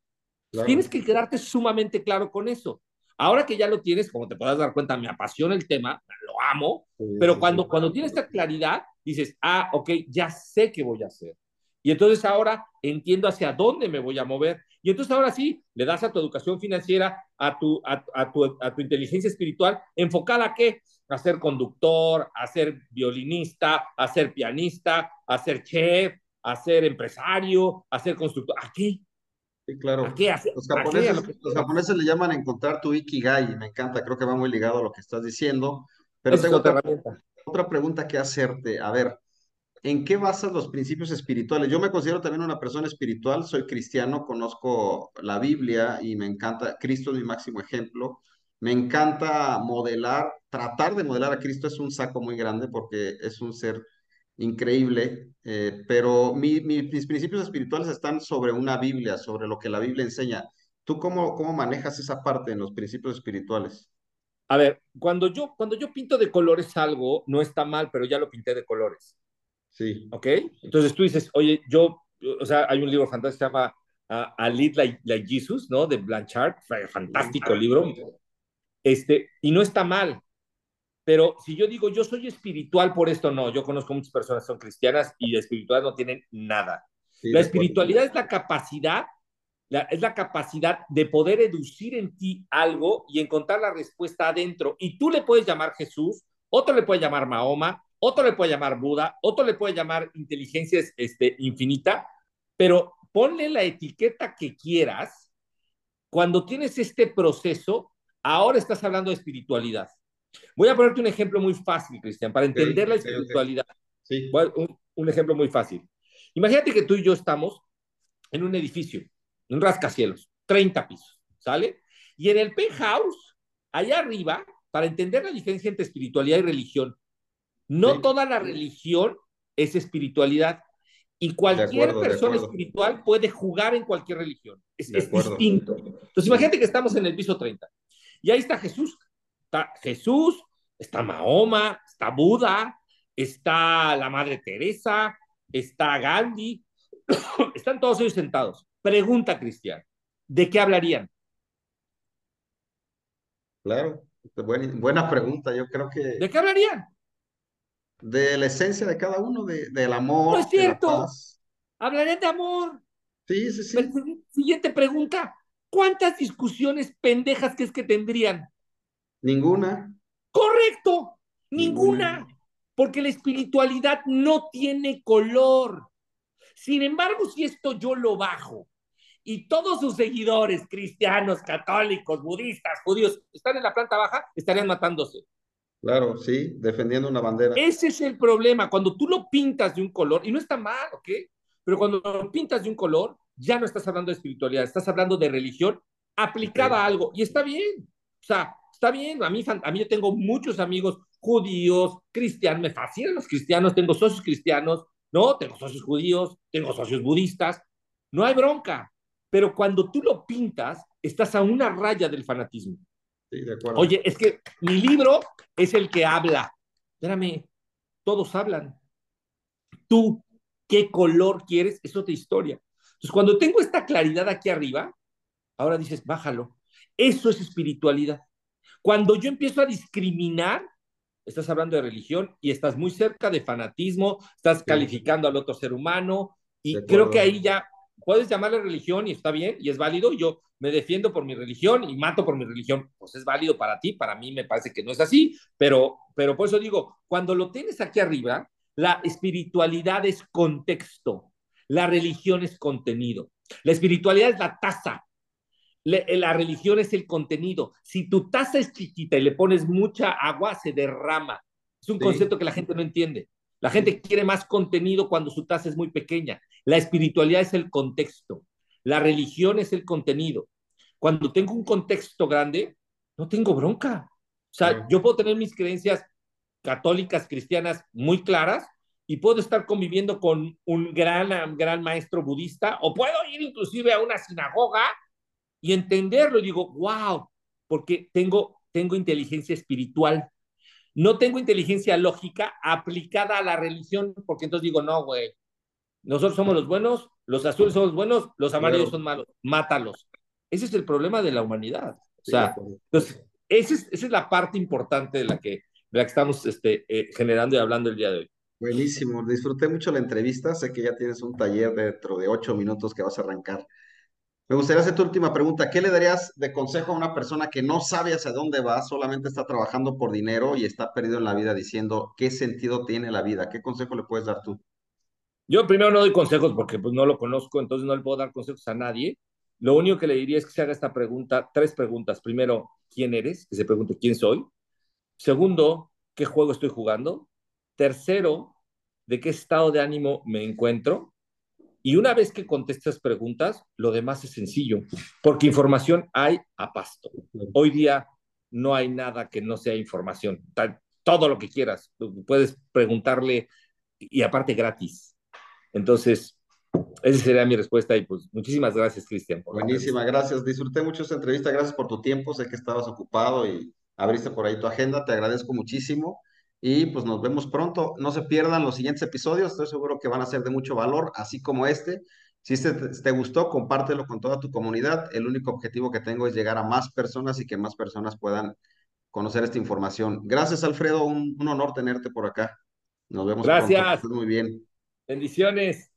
Claro. Tienes que quedarte sumamente claro con eso. Ahora que ya lo tienes, como te puedas dar cuenta, me apasiona el tema, lo amo, pero cuando, cuando tienes esta claridad, dices, ah, ok, ya sé qué voy a hacer. Y entonces ahora entiendo hacia dónde me voy a mover. Y entonces ahora sí, le das a tu educación financiera, a tu, a, a tu, a tu inteligencia espiritual, enfocada a qué? A ser conductor, a ser violinista, a ser pianista, a ser chef, a ser empresario, a ser constructor. ¿A qué? Sí, claro. ¿A qué? ¿A los, japoneses, qué? los japoneses le llaman encontrar tu ikigai, me encanta, creo que va muy ligado a lo que estás diciendo. Pero tengo otra, otra pregunta que hacerte. A ver, ¿en qué basas los principios espirituales? Yo me considero también una persona espiritual, soy cristiano, conozco la Biblia y me encanta, Cristo es mi máximo ejemplo. Me encanta modelar, tratar de modelar a Cristo es un saco muy grande porque es un ser increíble, eh, pero mi, mi, mis principios espirituales están sobre una Biblia, sobre lo que la Biblia enseña. ¿Tú cómo, cómo manejas esa parte en los principios espirituales? A ver, cuando yo, cuando yo pinto de colores algo, no está mal, pero ya lo pinté de colores. Sí. ¿Ok? Entonces tú dices, oye, yo, o sea, hay un libro fantástico que se llama uh, A Lead like, like, Jesus, ¿no? De Blanchard, fantástico libro. Este, y no está mal, pero si yo digo, yo soy espiritual por esto, no, yo conozco muchas personas que son cristianas y de espiritual no tienen nada. Sí, la espiritualidad es la capacidad, la, es la capacidad de poder educir en ti algo y encontrar la respuesta adentro. Y tú le puedes llamar Jesús, otro le puede llamar Mahoma, otro le puede llamar Buda, otro le puede llamar inteligencia este, infinita, pero ponle la etiqueta que quieras. Cuando tienes este proceso, ahora estás hablando de espiritualidad. Voy a ponerte un ejemplo muy fácil, Cristian, para entender la espiritualidad. Sí. Un, un, ejemplo muy fácil. Imagínate que tú y yo estamos en un edificio, un rascacielos, 30 pisos, ¿sale? Y en el penthouse, allá arriba, para entender la diferencia entre espiritualidad y religión, no sí. toda la religión es espiritualidad Y cualquier acuerdo, persona espiritual puede jugar en cualquier religión. Es, es distinto. Entonces, imagínate que estamos en el piso 30. Y ahí está Jesús. Está Jesús, está Mahoma, está Buda, está la Madre Teresa, está Gandhi. Están todos ellos sentados. Pregunta, Cristian, ¿de qué hablarían? Claro, buena, pregunta. Yo creo que. ¿De qué hablarían? De la esencia de cada uno, de, del amor. No es cierto. Hablarían de amor. Sí, sí, sí. Siguiente pregunta. ¿Cuántas discusiones pendejas que es que tendrían? Ninguna. Correcto, ninguna. Porque la espiritualidad no tiene color. Sin embargo, si esto yo lo bajo y todos sus seguidores, cristianos, católicos, budistas, judíos, están en la planta baja, estarían matándose. Claro, sí, defendiendo una bandera. Ese es el problema. Cuando tú lo pintas de un color, y no está mal, ¿ok? Pero cuando lo pintas de un color, ya no estás hablando de espiritualidad, estás hablando de religión aplicada a algo. Y está bien. O sea, está bien. A mí, a mí yo tengo muchos amigos judíos, cristianos, me fascinan los cristianos, tengo socios cristianos, ¿no? Tengo socios judíos, tengo socios budistas. No hay bronca. Pero cuando tú lo pintas, estás a una raya del fanatismo. Sí, de acuerdo. Oye, es que mi libro es el que habla. Espérame, todos hablan. Tú, ¿qué color quieres? Es otra historia. Entonces, cuando tengo esta claridad aquí arriba, ahora dices, bájalo. Eso es espiritualidad. Cuando yo empiezo a discriminar, estás hablando de religión y estás muy cerca de fanatismo, estás calificando al otro ser humano y creo que ahí ya puedes llamarle religión y está bien y es válido. Yo me defiendo por mi religión y mato por mi religión. Pues es válido para ti, para mí me parece que no es así, pero, pero por eso digo, cuando lo tienes aquí arriba, la espiritualidad es contexto, la religión es contenido. La espiritualidad es la taza, la religión es el contenido. Si tu taza es chiquita y le pones mucha agua, se derrama. Es un concepto que la gente no entiende. La gente quiere más contenido cuando su taza es muy pequeña. La espiritualidad es el contexto. La religión es el contenido. Cuando tengo un contexto grande, no tengo bronca. O sea, yo puedo tener mis creencias católicas, cristianas muy claras y puedo estar conviviendo con un gran, gran maestro budista o puedo ir inclusive a una sinagoga y entenderlo. Y digo, wow, porque tengo, tengo inteligencia espiritual. No tengo inteligencia lógica aplicada a la religión, porque entonces digo, no, güey, nosotros somos los buenos, los azules son los buenos, los amarillos son malos, mátalos. Ese es el problema de la humanidad. O sea, entonces, esa es, esa es la parte importante de la que, de la que estamos este, eh, generando y hablando el día de hoy. Buenísimo, disfruté mucho la entrevista, sé que ya tienes un taller dentro de ocho minutos que vas a arrancar. Me gustaría hacer tu última pregunta. ¿Qué le darías de consejo a una persona que no sabe hacia dónde va, solamente está trabajando por dinero y está perdido en la vida diciendo qué sentido tiene la vida? ¿Qué consejo le puedes dar tú? Yo primero no doy consejos porque pues no lo conozco, entonces no le puedo dar consejos a nadie. Lo único que le diría es que se haga esta pregunta, tres preguntas. Primero, ¿quién eres? Que se pregunte quién soy. Segundo, ¿qué juego estoy jugando? Tercero, ¿de qué estado de ánimo me encuentro? Y una vez que contestas preguntas, lo demás es sencillo, porque información hay a pasto. Hoy día no hay nada que no sea información. Todo lo que quieras, puedes preguntarle y aparte gratis. Entonces, esa sería mi respuesta y pues muchísimas gracias, Cristian. Buenísima, gracias. Disfruté mucho esta entrevista. Gracias por tu tiempo. Sé que estabas ocupado y abriste por ahí tu agenda. Te agradezco muchísimo. Y pues nos vemos pronto. No se pierdan los siguientes episodios. Estoy seguro que van a ser de mucho valor, así como este. Si este te gustó, compártelo con toda tu comunidad. El único objetivo que tengo es llegar a más personas y que más personas puedan conocer esta información. Gracias, Alfredo. Un, honor tenerte por acá. Nos vemos. Gracias. Muy bien. Bendiciones.